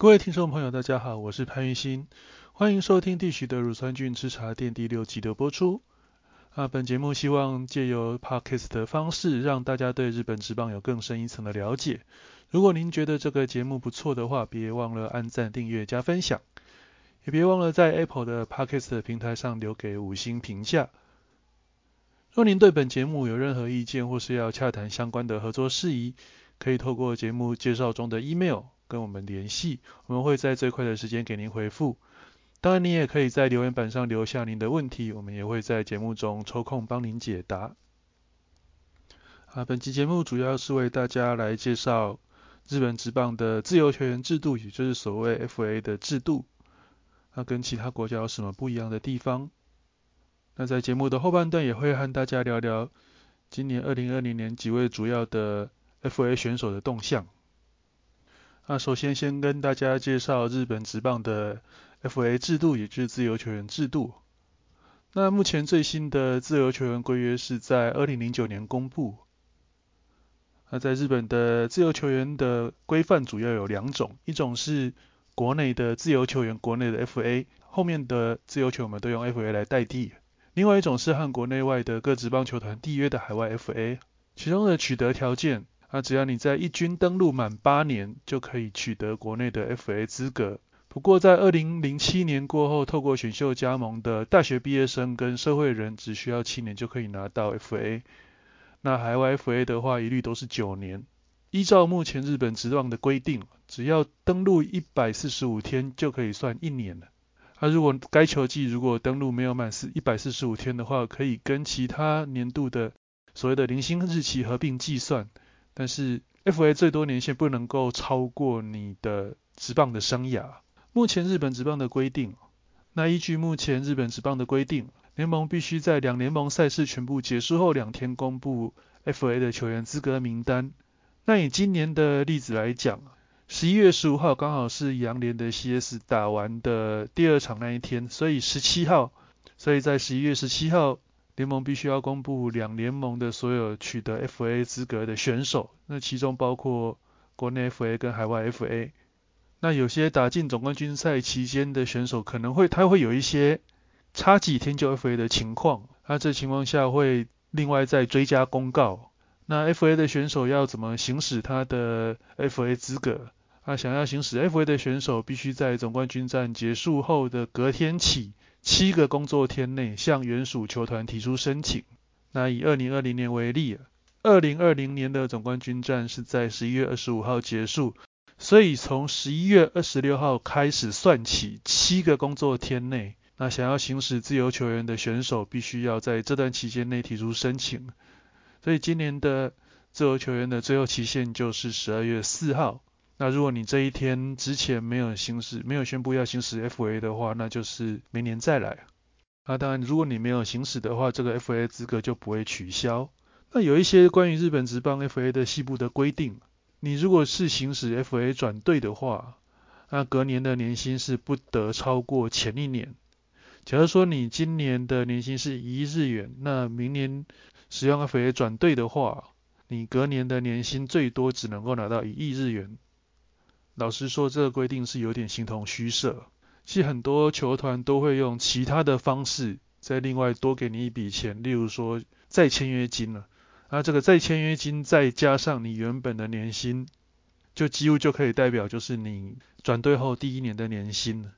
各位听众朋友，大家好，我是潘玉新，欢迎收听地许的乳酸菌吃茶店第六集的播出。啊，本节目希望借由 podcast 的方式，让大家对日本职棒有更深一层的了解。如果您觉得这个节目不错的话，别忘了按赞、订阅、加分享，也别忘了在 Apple 的 podcast 平台上留给五星评价。若您对本节目有任何意见，或是要洽谈相关的合作事宜，可以透过节目介绍中的 email 跟我们联系，我们会在最快的时间给您回复。当然，你也可以在留言板上留下您的问题，我们也会在节目中抽空帮您解答。啊，本期节目主要是为大家来介绍日本职棒的自由球员制度，也就是所谓 FA 的制度，那跟其他国家有什么不一样的地方？那在节目的后半段也会和大家聊聊今年二零二零年几位主要的 FA 选手的动向。那首先先跟大家介绍日本职棒的 FA 制度，也就是自由球员制度。那目前最新的自由球员规约是在二零零九年公布。那在日本的自由球员的规范主要有两种，一种是国内的自由球员，国内的 FA，后面的自由球员都用 FA 来代替。另外一种是和国内外的各职棒球团缔约的海外 FA，其中的取得条件，那，只要你在一军登陆满八年，就可以取得国内的 FA 资格。不过在二零零七年过后，透过选秀加盟的大学毕业生跟社会人，只需要七年就可以拿到 FA。那海外 FA 的话，一律都是九年。依照目前日本职棒的规定，只要登陆一百四十五天，就可以算一年了。那如果该球季如果登录没有满四一百四十五天的话，可以跟其他年度的所谓的零星日期合并计算。但是 FA 最多年限不能够超过你的职棒的生涯。目前日本职棒的规定，那依据目前日本职棒的规定，联盟必须在两联盟赛事全部结束后两天公布 FA 的球员资格名单。那以今年的例子来讲，十一月十五号刚好是洋联的 CS 打完的第二场那一天，所以十七号，所以在十一月十七号，联盟必须要公布两联盟的所有取得 FA 资格的选手，那其中包括国内 FA 跟海外 FA。那有些打进总冠军赛期间的选手，可能会他会有一些差几天就 FA 的情况，那这情况下会另外再追加公告。那 FA 的选手要怎么行使他的 FA 资格？那想要行使 FA 的选手，必须在总冠军战结束后的隔天起七个工作天内，向原属球团提出申请。那以二零二零年为例，二零二零年的总冠军战是在十一月二十五号结束，所以从十一月二十六号开始算起，七个工作天内，那想要行使自由球员的选手，必须要在这段期间内提出申请。所以今年的自由球员的最后期限就是十二月四号。那如果你这一天之前没有行使、没有宣布要行使 FA 的话，那就是明年再来。啊，当然如果你没有行使的话，这个 FA 资格就不会取消。那有一些关于日本职棒 FA 的细部的规定，你如果是行使 FA 转队的话，那隔年的年薪是不得超过前一年。假如说你今年的年薪是一亿日元，那明年使用 FA 转队的话，你隔年的年薪最多只能够拿到一亿日元。老实说，这个规定是有点形同虚设。其实很多球团都会用其他的方式，再另外多给你一笔钱，例如说再签约金了。那这个再签约金再加上你原本的年薪，就几乎就可以代表就是你转队后第一年的年薪了。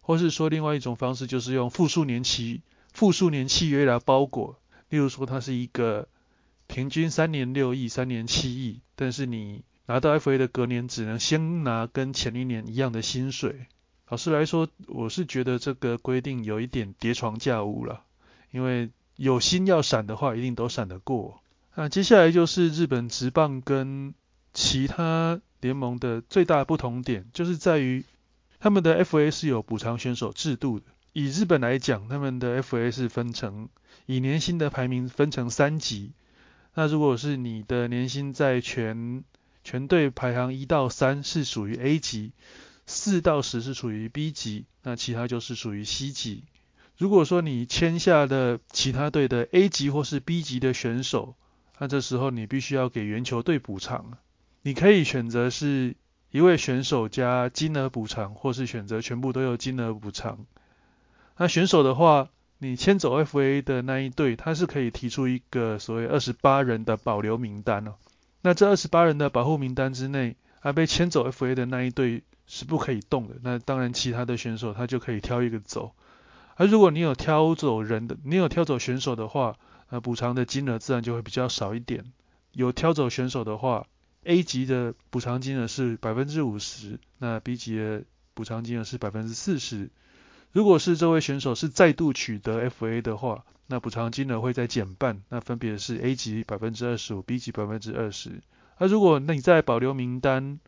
或是说另外一种方式，就是用复数年期、复数年契约来包裹。例如说它是一个平均三年六亿、三年七亿，但是你拿到 FA 的隔年只能先拿跟前一年一样的薪水。老实来说，我是觉得这个规定有一点叠床架屋了。因为有心要闪的话，一定都闪得过。那接下来就是日本职棒跟其他联盟的最大不同点，就是在于他们的 FA 是有补偿选手制度的。以日本来讲，他们的 FA 是分成以年薪的排名分成三级。那如果是你的年薪在全全队排行一到三是属于 A 级，四到十是属于 B 级，那其他就是属于 C 级。如果说你签下的其他队的 A 级或是 B 级的选手，那这时候你必须要给原球队补偿。你可以选择是一位选手加金额补偿，或是选择全部都有金额补偿。那选手的话，你签走 FA 的那一队，他是可以提出一个所谓二十八人的保留名单哦。那这二十八人的保护名单之内，啊被牵走 FA 的那一队是不可以动的。那当然，其他的选手他就可以挑一个走。而如果你有挑走人的，你有挑走选手的话，那补偿的金额自然就会比较少一点。有挑走选手的话，A 级的补偿金额是百分之五十，那 B 级的补偿金额是百分之四十。如果是这位选手是再度取得 FA 的话，那补偿金额会再减半，那分别是 A 级百分之二十五，B 级百分之二十。那如果那你在保留名单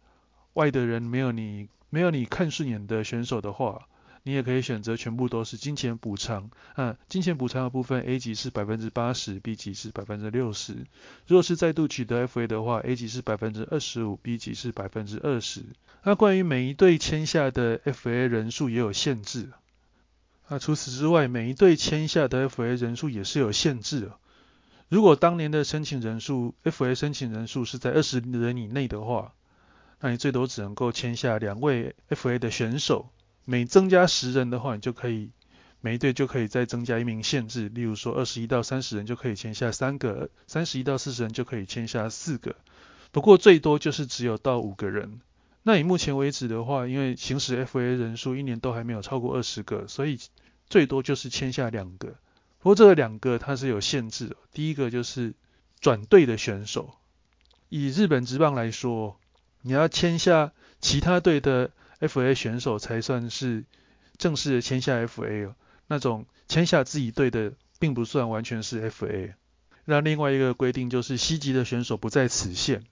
外的人没有你没有你看顺眼的选手的话，你也可以选择全部都是金钱补偿。啊，金钱补偿的部分，A 级是百分之八十，B 级是百分之六十。如果是再度取得 FA 的话，A 级是百分之二十五，B 级是百分之二十。那关于每一队签下的 FA 人数也有限制。啊，除此之外，每一队签下的 FA 人数也是有限制的。如果当年的申请人数，FA 申请人数是在二十人以内的话，那你最多只能够签下两位 FA 的选手。每增加十人的话，你就可以每一队就可以再增加一名限制。例如说，二十一到三十人就可以签下三个，三十一到四十人就可以签下四个。不过最多就是只有到五个人。那以目前为止的话，因为行使 FA 人数一年都还没有超过二十个，所以最多就是签下两个。不过这两个它是有限制的。第一个就是转队的选手，以日本职棒来说，你要签下其他队的 FA 选手才算是正式的签下 FA 哦。那种签下自己队的，并不算完全是 FA。那另外一个规定就是 C 级的选手不在此限。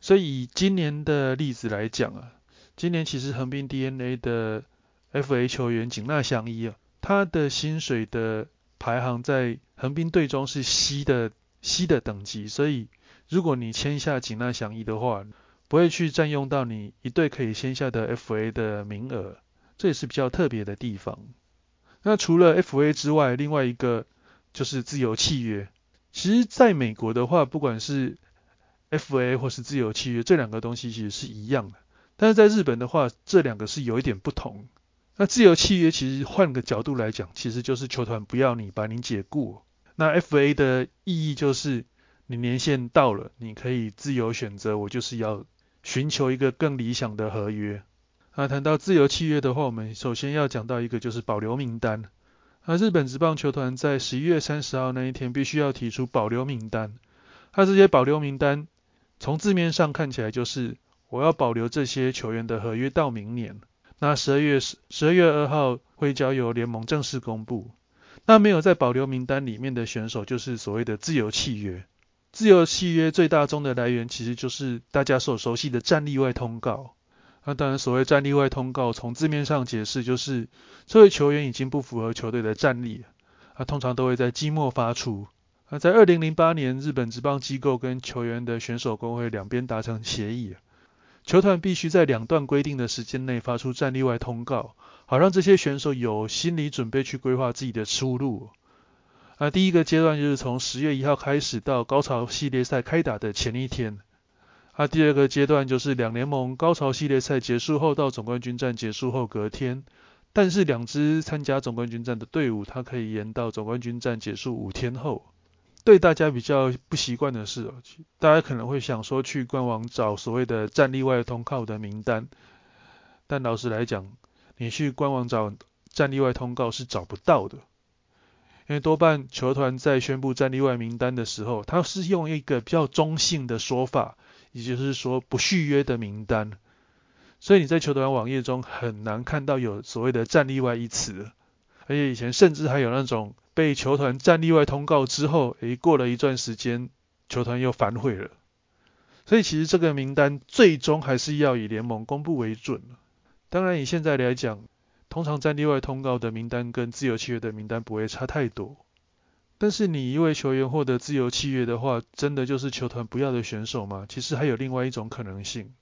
所以以今年的例子来讲啊，今年其实横滨 DNA 的 FA 球员井纳祥一啊，他的薪水的排行在横滨队中是 C 的 C 的等级，所以如果你签下井纳祥一的话，不会去占用到你一队可以签下的 FA 的名额，这也是比较特别的地方。那除了 FA 之外，另外一个就是自由契约。其实在美国的话，不管是 FA 或是自由契约这两个东西其实是一样的，但是在日本的话，这两个是有一点不同。那自由契约其实换个角度来讲，其实就是球团不要你把你解雇。那 FA 的意义就是你年限到了，你可以自由选择，我就是要寻求一个更理想的合约。那谈到自由契约的话，我们首先要讲到一个就是保留名单。那日本职棒球团在十一月三十号那一天必须要提出保留名单。那这些保留名单。从字面上看起来就是我要保留这些球员的合约到明年。那十二月十二月二号会交由联盟正式公布。那没有在保留名单里面的选手就是所谓的自由契约。自由契约最大宗的来源其实就是大家所熟悉的战例外通告。那当然所谓战例外通告，从字面上解释就是这位球员已经不符合球队的战力，他通常都会在季末发出。那在二零零八年，日本职棒机构跟球员的选手工会两边达成协议，球团必须在两段规定的时间内发出战例外通告，好让这些选手有心理准备去规划自己的出路。那第一个阶段就是从十月一号开始到高潮系列赛开打的前一天。那第二个阶段就是两联盟高潮系列赛结束后到总冠军战结束后隔天，但是两支参加总冠军战的队伍，它可以延到总冠军战结束五天后。对大家比较不习惯的是，大家可能会想说去官网找所谓的战例外通告的名单，但老实来讲，你去官网找战例外通告是找不到的，因为多半球团在宣布战例外名单的时候，他是用一个比较中性的说法，也就是说不续约的名单，所以你在球团网页中很难看到有所谓的战例外一词，而且以前甚至还有那种。被球团战例外通告之后，诶，过了一段时间，球团又反悔了。所以其实这个名单最终还是要以联盟公布为准。当然以现在来讲，通常战例外通告的名单跟自由契约的名单不会差太多。但是你一位球员获得自由契约的话，真的就是球团不要的选手吗？其实还有另外一种可能性，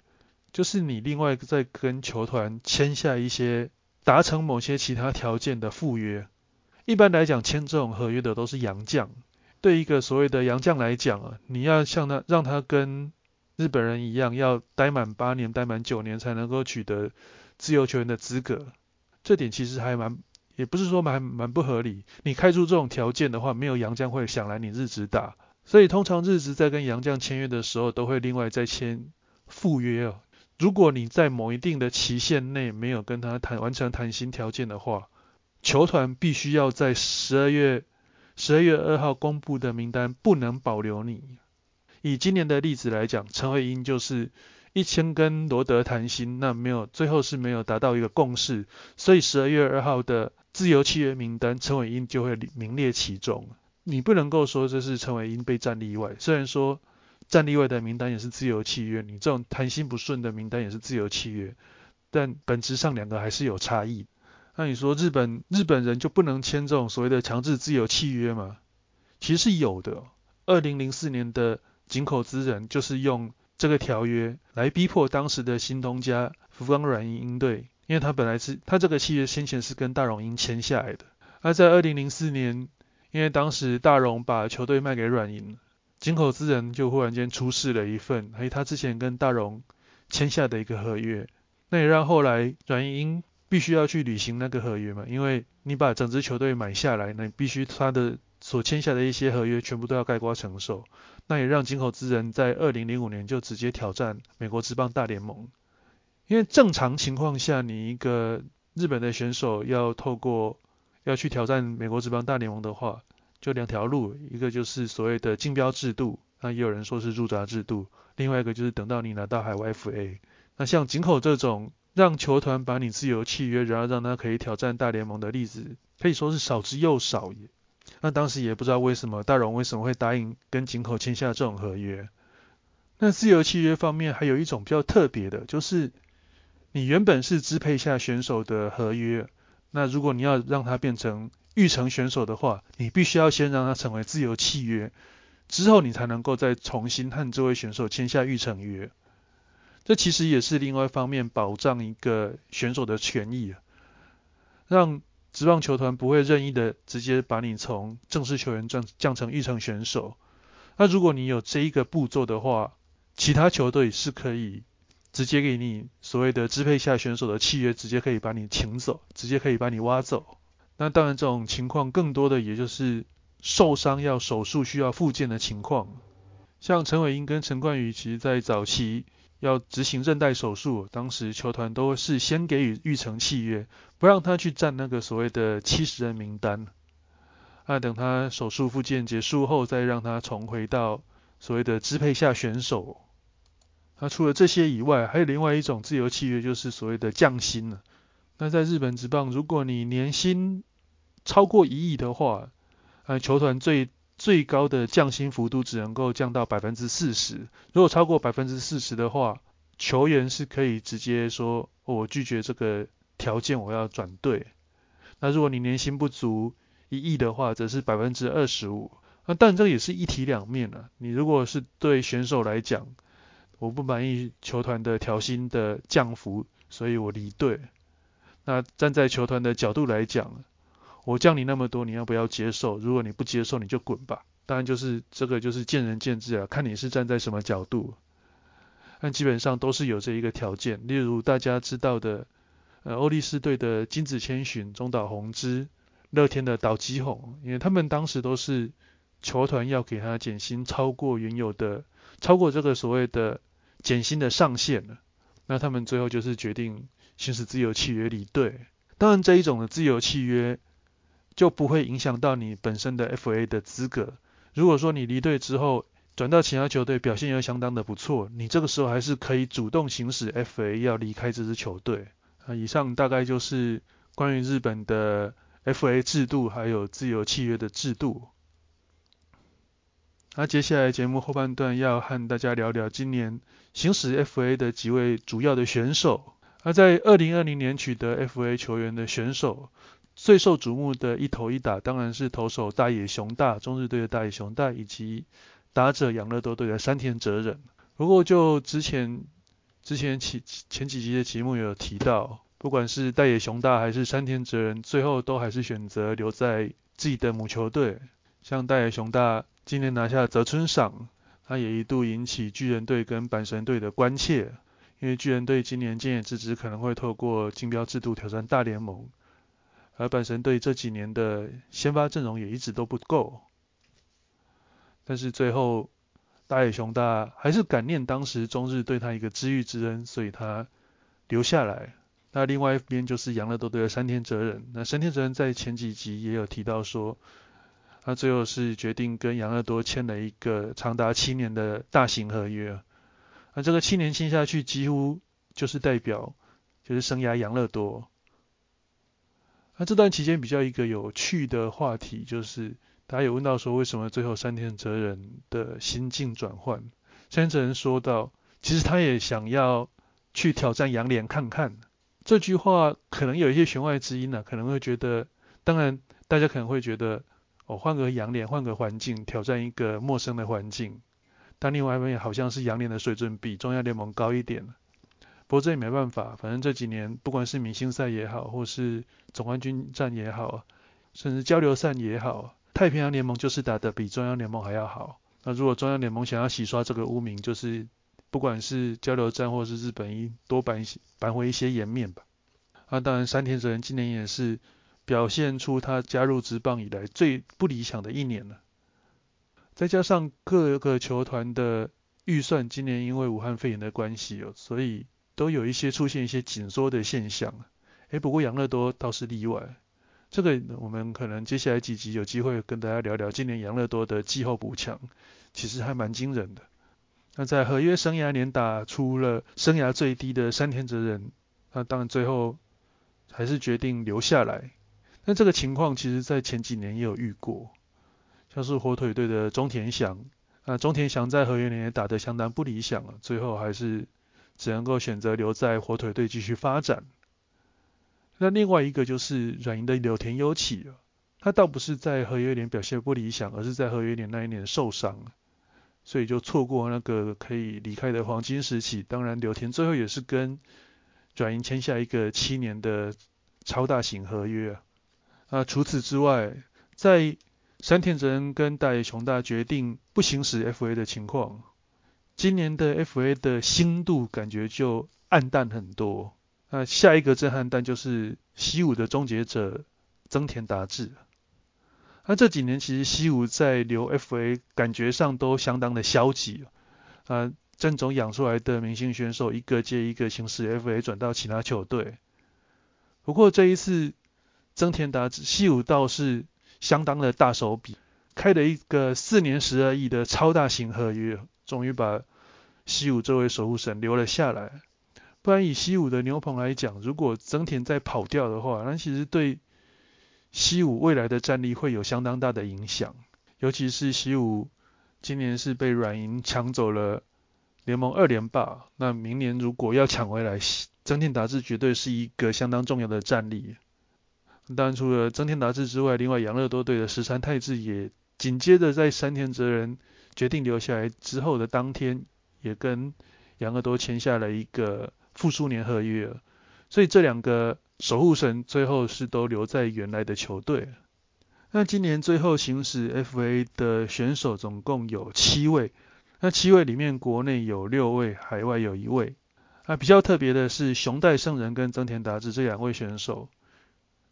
就是你另外再跟球团签下一些达成某些其他条件的附约。一般来讲，签这种合约的都是洋将。对一个所谓的洋将来讲啊，你要像他让他跟日本人一样，要待满八年、待满九年才能够取得自由球员的资格。这点其实还蛮，也不是说蛮蛮不合理。你开出这种条件的话，没有洋将会想来你日职打。所以通常日职在跟洋将签约的时候，都会另外再签附约哦。如果你在某一定的期限内没有跟他谈完成谈薪条件的话，球团必须要在十二月十二月二号公布的名单不能保留你。以今年的例子来讲，陈伟英就是一千跟罗德谈薪，那没有最后是没有达到一个共识，所以十二月二号的自由契约名单，陈伟英就会名列其中。你不能够说这是陈伟英被战例外，虽然说战例外的名单也是自由契约，你这种谈薪不顺的名单也是自由契约，但本质上两个还是有差异。那你说日本日本人就不能签这种所谓的强制自由契约吗？其实是有的。二零零四年的井口资人就是用这个条约来逼迫当时的新东家福冈软银鹰队，因为他本来是他这个契约先前是跟大荣鹰签下来的。而在二零零四年，因为当时大荣把球队卖给软银，井口资人就忽然间出示了一份，还有他之前跟大荣签下的一个合约，那也让后来软银。必须要去履行那个合约嘛？因为你把整支球队买下来，那你必须他的所签下的一些合约全部都要盖瓜承受。那也让井口之人在二零零五年就直接挑战美国职棒大联盟。因为正常情况下，你一个日本的选手要透过要去挑战美国职棒大联盟的话，就两条路，一个就是所谓的竞标制度，那也有人说是入闸制度，另外一个就是等到你拿到海外 FA。那像井口这种。让球团把你自由契约，然后让他可以挑战大联盟的例子，可以说是少之又少也。那当时也不知道为什么大荣为什么会答应跟井口签下这种合约。那自由契约方面还有一种比较特别的，就是你原本是支配下选手的合约，那如果你要让他变成预成选手的话，你必须要先让他成为自由契约，之后你才能够再重新和这位选手签下预成约。这其实也是另外一方面保障一个选手的权益，让职棒球团不会任意的直接把你从正式球员降降成预成选手。那如果你有这一个步骤的话，其他球队是可以直接给你所谓的支配下选手的契约，直接可以把你请走，直接可以把你挖走。那当然这种情况更多的也就是受伤要手术需要复健的情况，像陈伟英跟陈冠宇，其实在早期。要执行韧带手术，当时球团都是先给予预成契约，不让他去占那个所谓的七十人名单。啊，等他手术复健结束后，再让他重回到所谓的支配下选手。那除了这些以外，还有另外一种自由契约，就是所谓的降薪了。那在日本职棒，如果你年薪超过一亿的话，啊，球团最最高的降薪幅度只能够降到百分之四十，如果超过百分之四十的话，球员是可以直接说我拒绝这个条件，我要转队。那如果你年薪不足一亿的话，则是百分之二十五。那但这也是一体两面啊。你如果是对选手来讲，我不满意球团的调薪的降幅，所以我离队。那站在球团的角度来讲，我降你那么多，你要不要接受？如果你不接受，你就滚吧。当然就是这个就是见仁见智啊，看你是站在什么角度。但基本上都是有这一个条件，例如大家知道的，呃，欧力士队的金子千寻、中岛宏之、乐天的岛基宏，因为他们当时都是球团要给他减薪超过原有的，超过这个所谓的减薪的上限了，那他们最后就是决定行使自由契约离队。当然这一种的自由契约。就不会影响到你本身的 FA 的资格。如果说你离队之后转到其他球队，表现又相当的不错，你这个时候还是可以主动行使 FA 要离开这支球队。啊，以上大概就是关于日本的 FA 制度还有自由契约的制度。那接下来节目后半段要和大家聊聊今年行使 FA 的几位主要的选手。而在2020年取得 FA 球员的选手。最受瞩目的一投一打，当然是投手大野雄大，中日队的大野雄大，以及打者养乐多队的山田哲人。不过就之前之前前前几集的节目有提到，不管是大野雄大还是山田哲人，最后都还是选择留在自己的母球队。像大野雄大今年拿下泽村赏，他也一度引起巨人队跟阪神队的关切，因为巨人队今年建野之子可能会透过竞标制度挑战大联盟，而阪神队这几年的先发阵容也一直都不够。但是最后大野雄大还是感念当时中日对他一个知遇之恩，所以他留下来。那另外一边就是养乐多队的山田哲人。那山田哲人在前几集也有提到说，他最后是决定跟养乐多签了一个长达七年的大型合约。那这个七年签下去，几乎就是代表就是生涯养乐多。那这段期间比较一个有趣的话题，就是大家有问到说，为什么最后山田哲人的心境转换？山田哲人说到，其实他也想要去挑战杨联看看。这句话可能有一些弦外之音呢，可能会觉得，当然大家可能会觉得，哦，换个洋脸，换个环境，挑战一个陌生的环境。但另外一方面，好像是洋脸的水准比中央联盟高一点。不过这也没办法，反正这几年不管是明星赛也好，或是总冠军战也好，甚至交流赛也好，太平洋联盟就是打得比中央联盟还要好。那如果中央联盟想要洗刷这个污名，就是。不管是交流战或是日本一多扳扳回一些颜面吧。啊，当然山田哲人今年也是表现出他加入职棒以来最不理想的一年了。再加上各个球团的预算今年因为武汉肺炎的关系哦，所以都有一些出现一些紧缩的现象。哎，不过养乐多倒是例外。这个我们可能接下来几集有机会跟大家聊聊今年养乐多的季后补强，其实还蛮惊人的。那在合约生涯年打出了生涯最低的山田哲人，那当然最后还是决定留下来。那这个情况其实在前几年也有遇过，像是火腿队的中田翔，那中田翔在合约年也打得相当不理想了，最后还是只能够选择留在火腿队继续发展。那另外一个就是软银的柳田优起了，他倒不是在合约年表现不理想，而是在合约年那一年受伤。所以就错过那个可以离开的黄金时期。当然，柳田最后也是跟转银签下一个七年的超大型合约。啊，除此之外，在山田哲人跟大野雄大决定不行使 FA 的情况，今年的 FA 的新度感觉就暗淡很多。那下一个震撼弹就是西武的终结者增田达志。那这几年其实西武在留 FA 感觉上都相当的消极，啊，郑总养出来的明星选手一个接一个行使 FA 转到其他球队。不过这一次增田达志西武倒是相当的大手笔，开了一个四年十二亿的超大型合约，终于把西武这位守护神留了下来。不然以西武的牛棚来讲，如果增田再跑掉的话，那其实对。西武未来的战力会有相当大的影响，尤其是西武今年是被软银抢走了联盟二连霸，那明年如果要抢回来，增田达志绝对是一个相当重要的战力。当然，除了增田达志之外，另外养乐多队的石山泰治也紧接着在山田哲人决定留下来之后的当天，也跟养乐多签下了一个复数年合约，所以这两个。守护神最后是都留在原来的球队。那今年最后行使 FA 的选手总共有七位，那七位里面国内有六位，海外有一位。啊，比较特别的是熊代圣人跟增田达志这两位选手，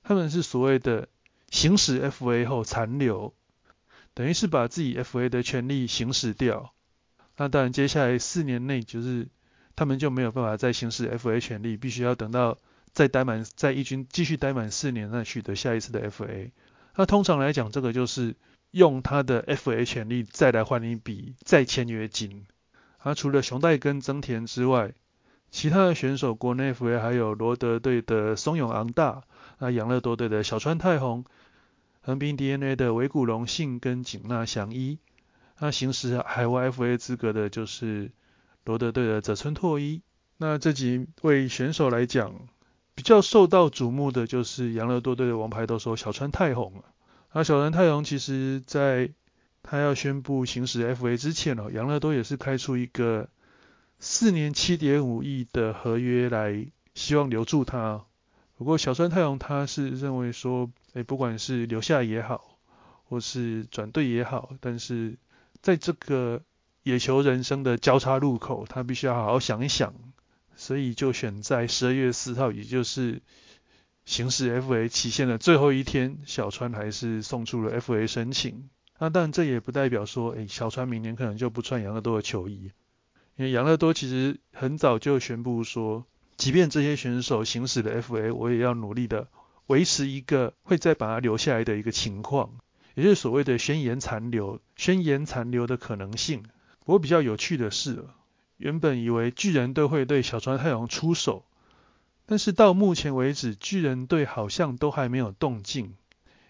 他们是所谓的行使 FA 后残留，等于是把自己 FA 的权利行使掉。那当然接下来四年内就是他们就没有办法再行使 FA 权利，必须要等到。再待满，在一军继续待满四年，再取得下一次的 FA。那通常来讲，这个就是用他的 FA 权利再来换一笔再签约金。啊，除了熊代跟增田之外，其他的选手国内 FA 还有罗德队的松永昂大，那养乐多队的小川太宏，横滨 DNA 的尾谷隆信跟井纳祥一。那行使海外 FA 资格的就是罗德队的泽村拓一。那这几位选手来讲，比较受到瞩目的就是养乐多队的王牌都说小川太宏。那小川太宏其实在他要宣布行使 FA 之前哦，养乐多也是开出一个四年七点五亿的合约来希望留住他。不过小川太郎他是认为说，哎，不管是留下也好，或是转队也好，但是在这个野球人生的交叉路口，他必须要好好想一想，所以就选在十二月四号，也就是行使 FA 期限的最后一天，小川还是送出了 FA 申请。那当然，这也不代表说，哎，小川明年可能就不穿养乐多的球衣，因为养乐多其实很早就宣布说，即便这些选手行使了 FA，我也要努力的维持一个会再把他留下来的一个情况，也就是所谓的宣言残留、宣言残留的可能性。不过比较有趣的是，原本以为巨人队会对小川太阳出手。但是到目前为止，巨人队好像都还没有动静，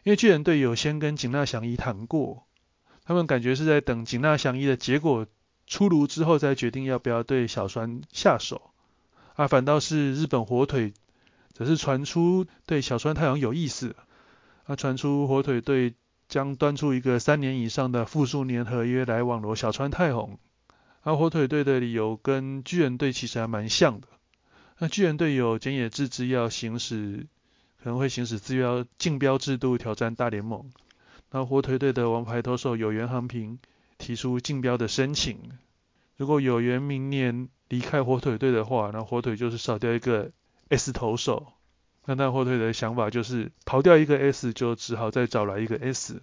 因为巨人队有先跟井纳祥一谈过，他们感觉是在等井纳祥一的结果出炉之后再决定要不要对小川下手，啊，反倒是日本火腿则是传出对小川太阳有意思，啊，传出火腿队将端出一个三年以上的复数年合约来网罗小川太宏，而火腿队的理由跟巨人队其实还蛮像的。那巨人队有菅野智之要行使，可能会行使自标竞标制度挑战大联盟。那火腿队的王牌投手有原航平提出竞标的申请。如果有缘明年离开火腿队的话，那火腿就是少掉一个 S 投手。那那火腿的想法就是刨掉一个 S，就只好再找来一个 S。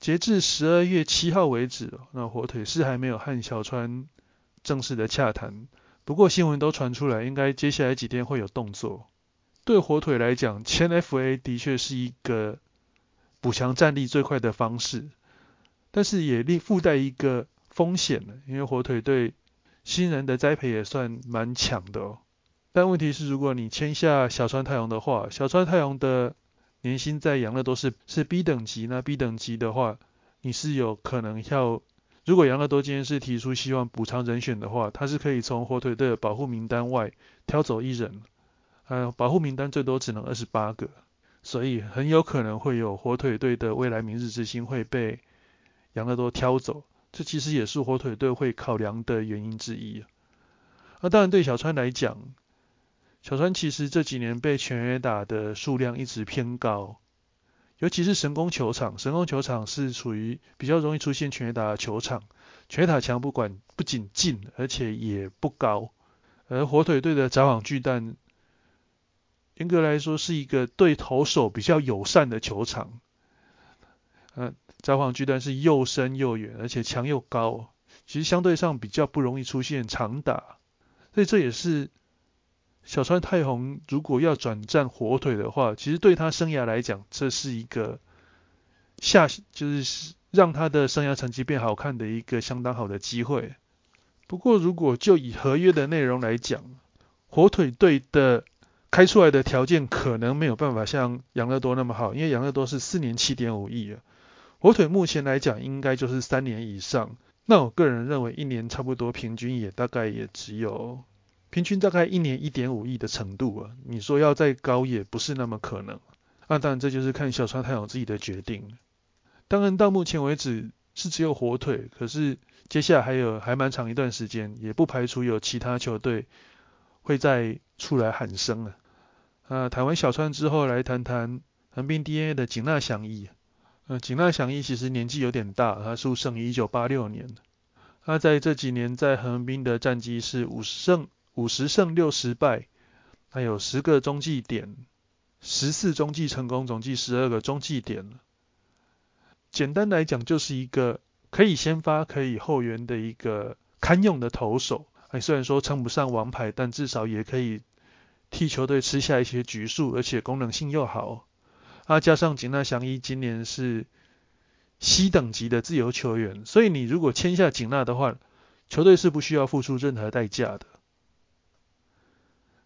截至十二月七号为止，那火腿是还没有和小川正式的洽谈。不过新闻都传出来，应该接下来几天会有动作。对火腿来讲，签 FA 的确是一个补强战力最快的方式，但是也另附带一个风险的，因为火腿队新人的栽培也算蛮强的哦。但问题是，如果你签下小川太阳的话，小川太阳的年薪在养乐多是是 B 等级，那 B 等级的话，你是有可能要。如果杨乐多今天是提出希望补偿人选的话，他是可以从火腿队的保护名单外挑走一人，呃，保护名单最多只能二十八个，所以很有可能会有火腿队的未来明日之星会被杨乐多挑走，这其实也是火腿队会考量的原因之一。那当然对小川来讲，小川其实这几年被全垒打的数量一直偏高。尤其是神宫球场，神宫球场是属于比较容易出现全垒打的球场，全垒打墙不管不仅近，而且也不高。而火腿队的札幌巨蛋，严格来说是一个对投手比较友善的球场。嗯，札幌巨蛋是又深又远，而且墙又高，其实相对上比较不容易出现长打，所以这也是。小川太宏如果要转战火腿的话，其实对他生涯来讲，这是一个下就是让他的生涯成绩变好看的一个相当好的机会。不过，如果就以合约的内容来讲，火腿队的开出来的条件可能没有办法像养乐多那么好，因为养乐多是四年七点五亿啊，火腿目前来讲应该就是三年以上。那我个人认为一年差不多平均也大概也只有。平均大概一年一点五亿的程度啊，你说要再高也不是那么可能。那当然这就是看小川太阳自己的决定。当然到目前为止是只有火腿，可是接下来还有还蛮长一段时间，也不排除有其他球队会再出来喊声啊。啊，谈完小川之后，来谈谈横滨 DNA 的井纳祥一。呃，井纳祥一其实年纪有点大，他出生于一九八六年。他在这几年在横滨的战绩是五胜。五十胜六十败，他有十个中继点，十四中继成功，总计十二个中继点。简单来讲，就是一个可以先发、可以后援的一个堪用的投手。哎，虽然说称不上王牌，但至少也可以替球队吃下一些局数，而且功能性又好。啊，加上井纳祥一今年是 C 等级的自由球员，所以你如果签下井纳的话，球队是不需要付出任何代价的。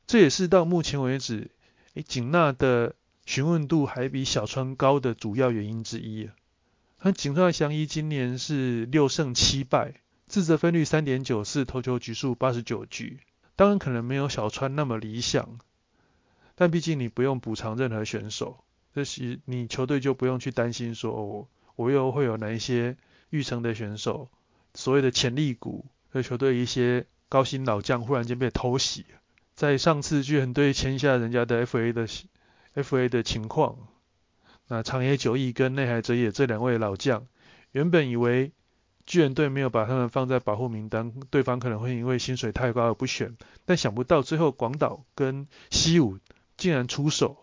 这也是到目前为止，诶，景纳的询问度还比小川高的主要原因之一。那景纳祥一今年是六胜七败，自责分率三点九四，投球局数八十九局。当然可能没有小川那么理想，但毕竟你不用补偿任何选手，这是你球队就不用去担心说，哦，我又会有哪一些预成的选手，所谓的潜力股，和球队一些高薪老将忽然间被偷袭。在上次巨人队签下人家的 FA 的 FA 的情况，那长野久义跟内海哲也这两位老将，原本以为巨人队没有把他们放在保护名单，对方可能会因为薪水太高而不选。但想不到最后广岛跟西武竟然出手，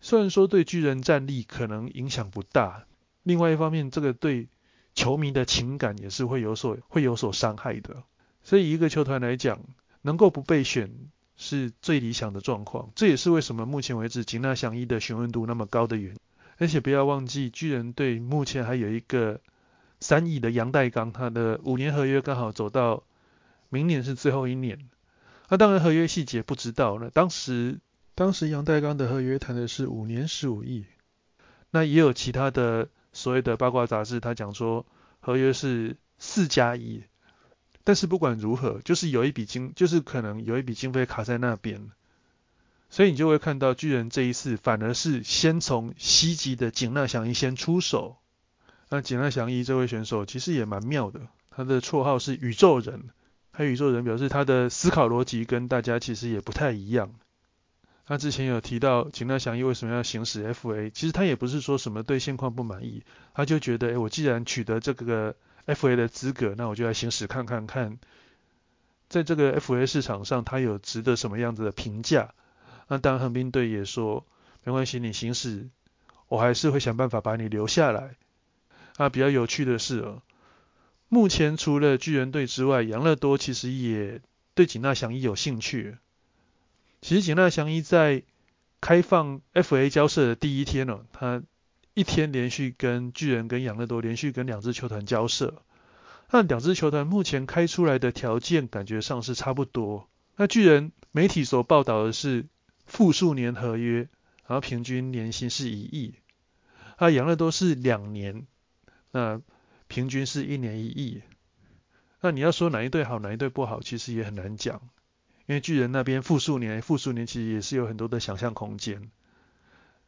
虽然说对巨人战力可能影响不大，另外一方面这个对球迷的情感也是会有所会有所伤害的。所以一个球团来讲，能够不被选是最理想的状况。这也是为什么目前为止吉纳祥一的询问度那么高的原因。而且不要忘记，巨人队目前还有一个三亿的杨代刚，他的五年合约刚好走到明年是最后一年。那当然合约细节不知道那。当时当时杨代刚的合约谈的是五年十五亿。那也有其他的所谓的八卦杂志，他讲说合约是四加一。但是不管如何，就是有一笔经，就是可能有一笔经费卡在那边。所以你就会看到巨人这一次反而是先从西级的井纳祥一先出手。那井纳祥一这位选手其实也蛮妙的，他的绰号是宇宙人。他宇宙人表示他的思考逻辑跟大家其实也不太一样。他之前有提到井纳祥一为什么要行使 FA，其实他也不是说什么对现况不满意，他就觉得，哎，我既然取得这个 FA 的资格，那我就来行使看看看，在这个 FA 市场上，他有值得什么样子的评价。那当然，横滨队也说没关系，你行使，我还是会想办法把你留下来。啊，比较有趣的是哦，目前除了巨人队之外，养乐多其实也对井纳祥一有兴趣。其实井纳祥一在开放 FA 交涉的第一天哦，他一天连续跟巨人跟养乐多连续跟两支球团交涉，那两支球团目前开出来的条件感觉上是差不多。那巨人媒体所报道的是。复数年合约，然后平均年薪是一亿。啊，养乐多是两年，那平均是一年一亿。那你要说哪一队好，哪一队不好，其实也很难讲。因为巨人那边复数年，复数年其实也是有很多的想象空间。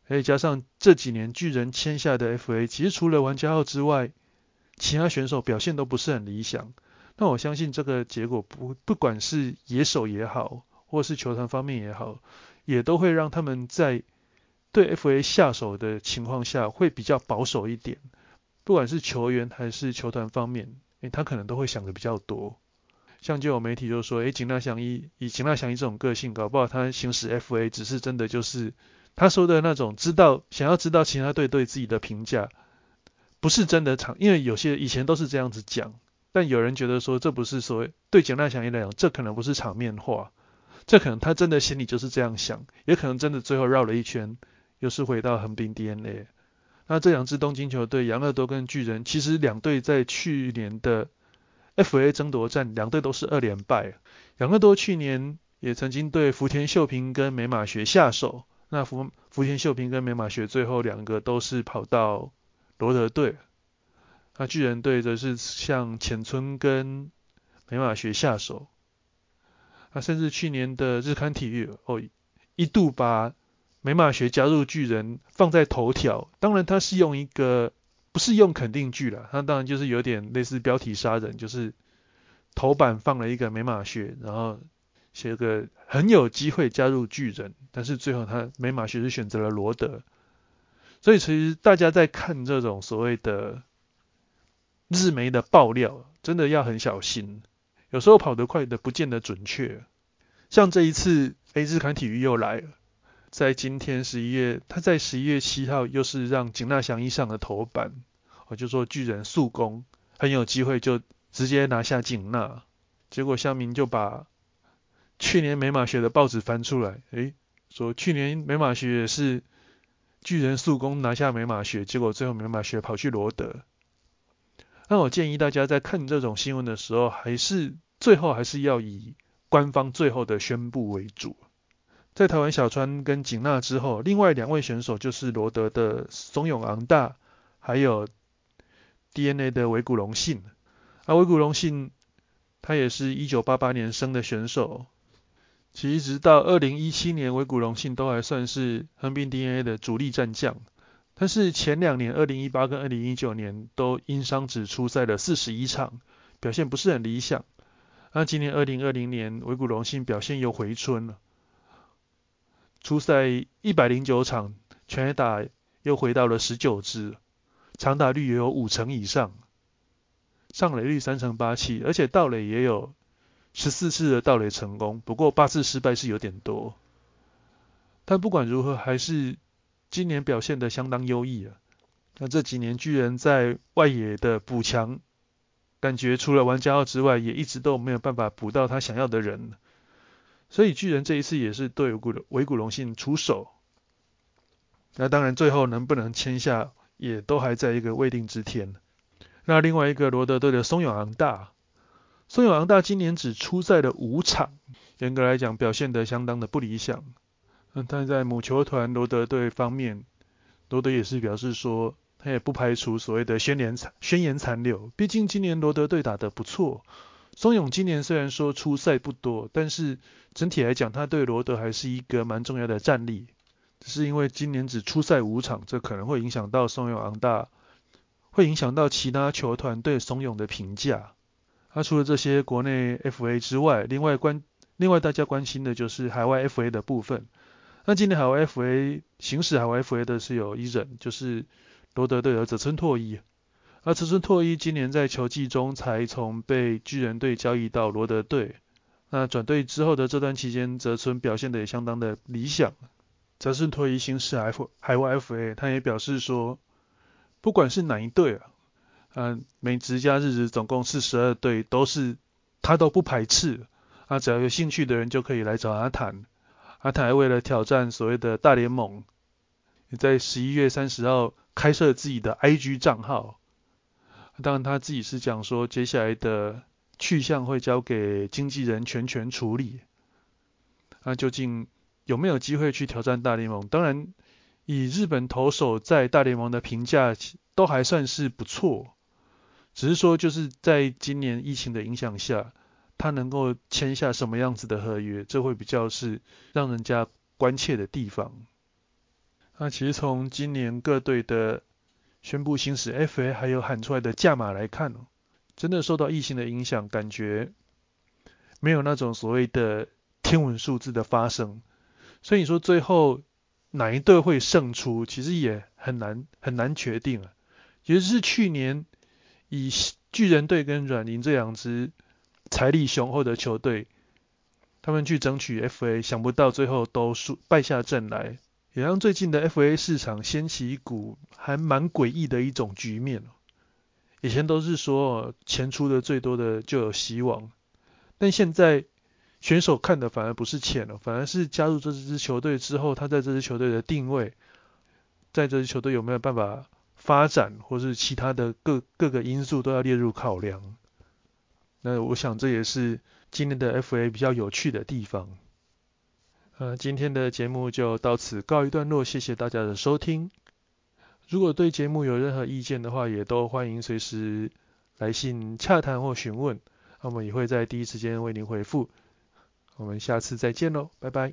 再加上这几年巨人签下的 FA，其实除了玩家号之外，其他选手表现都不是很理想。那我相信这个结果不不管是野手也好，或是球团方面也好。也都会让他们在对 FA 下手的情况下会比较保守一点，不管是球员还是球团方面，诶，他可能都会想的比较多。像就有媒体就说，诶，井纳祥一以井纳祥一这种个性，搞不好他行使 FA 只是真的就是他说的那种知道想要知道其他队对自己的评价，不是真的场，因为有些以前都是这样子讲，但有人觉得说这不是所谓对井纳祥一来讲，这可能不是场面话。这可能他真的心里就是这样想，也可能真的最后绕了一圈，又是回到横滨 DNA。那这两支东京球队，养乐多跟巨人，其实两队在去年的 FA 争夺战，两队都是二连败。养乐多去年也曾经对福田秀平跟美马学下手，那福福田秀平跟美马学最后两个都是跑到罗德队。那巨人队则是向浅村跟美马学下手。啊，甚至去年的日刊体育哦，一度把美马学加入巨人放在头条。当然，他是用一个不是用肯定句了，他当然就是有点类似标题杀人，就是头版放了一个美马学，然后写个很有机会加入巨人，但是最后他美马学是选择了罗德。所以其实大家在看这种所谓的日媒的爆料，真的要很小心。有时候跑得快的不见得准确，像这一次 A 日刊体育又来了，在今天十一月，他在十一月七号又是让井纳祥一上的头版，我就说巨人速攻很有机会就直接拿下井纳，结果乡民就把去年美马学的报纸翻出来，诶，说去年美马学也是巨人速攻拿下美马学，结果最后美马学跑去罗德。那我建议大家在看这种新闻的时候，还是最后还是要以官方最后的宣布为主。在台湾小川跟景纳之后，另外两位选手就是罗德的松永昂大，还有 DNA 的维古隆信。啊，维古隆信他也是一九八八年生的选手，其实直到二零一七年，维古隆信都还算是横滨 DNA 的主力战将。但是前两年，二零一八跟二零一九年都因伤只出赛了四十一场，表现不是很理想。那今年二零二零年，维古隆信表现又回春了，出赛一百零九场，全打又回到了十九支，长打率也有五成以上。上垒率三成八七，而且盗垒也有十四次的盗垒成功，不过八次失败是有点多。但不管如何，还是今年表现的相当优异啊。那这几年巨人在外野的补强，感觉除了玩家号之外，也一直都没有办法补到他想要的人。所以巨人这一次也是对维古隆信出手。那当然最后能不能签下，也都还在一个未定之天。那另外一个罗德队的松永昂大，松永昂大今年只出赛了五场，严格来讲表现得相当的不理想。嗯，但在母球团罗德队方面，罗德也是表示说，他也不排除所谓的宣言残宣言残留。毕竟今年罗德队打得不错，松永今年虽然说出赛不多，但是整体来讲，他对罗德还是一个蛮重要的战力。只是因为今年只出赛五场，这可能会影响到松永昂大，会影响到其他球团对松永的评价。他除了这些国内 FA 之外，另外关另外大家关心的就是海外 FA 的部分。那今年海外 FA 行使海外 FA 的是有一人，就是罗德队的泽村拓一。而泽村拓一今年在球季中才从被巨人队交易到罗德队。那转队之后的这段期间，泽村表现的也相当的理想。泽村拓一行使 F 海外 FA，他也表示说，不管是哪一队啊，嗯，美职加日职总共四十二队，都是他都不排斥。啊，只要有兴趣的人就可以来找他谈。阿泰为了挑战所谓的大联盟，也在十一月三十号开设自己的 IG 账号。当然他自己是讲说，接下来的去向会交给经纪人全权处理。那究竟有没有机会去挑战大联盟？当然，以日本投手在大联盟的评价都还算是不错，只是说就是在今年疫情的影响下。他能够签下什么样子的合约，这会比较是让人家关切的地方。那其实从今年各队的宣布行使 FA 还有喊出来的价码来看，真的受到疫情的影响，感觉没有那种所谓的天文数字的发生。所以你说最后哪一队会胜出，其实也很难很难决定啊。尤其是去年以巨人队跟软银这两支。财力雄厚的球队，他们去争取 FA，想不到最后都输败下阵来，也让最近的 FA 市场掀起一股还蛮诡异的一种局面。以前都是说钱出的最多的就有希望，但现在选手看的反而不是钱了，反而是加入这支球队之后，他在这支球队的定位，在这支球队有没有办法发展，或是其他的各各个因素都要列入考量。那我想这也是今年的 FA 比较有趣的地方。呃，今天的节目就到此告一段落，谢谢大家的收听。如果对节目有任何意见的话，也都欢迎随时来信洽谈或询问，那么也会在第一时间为您回复。我们下次再见喽，拜拜。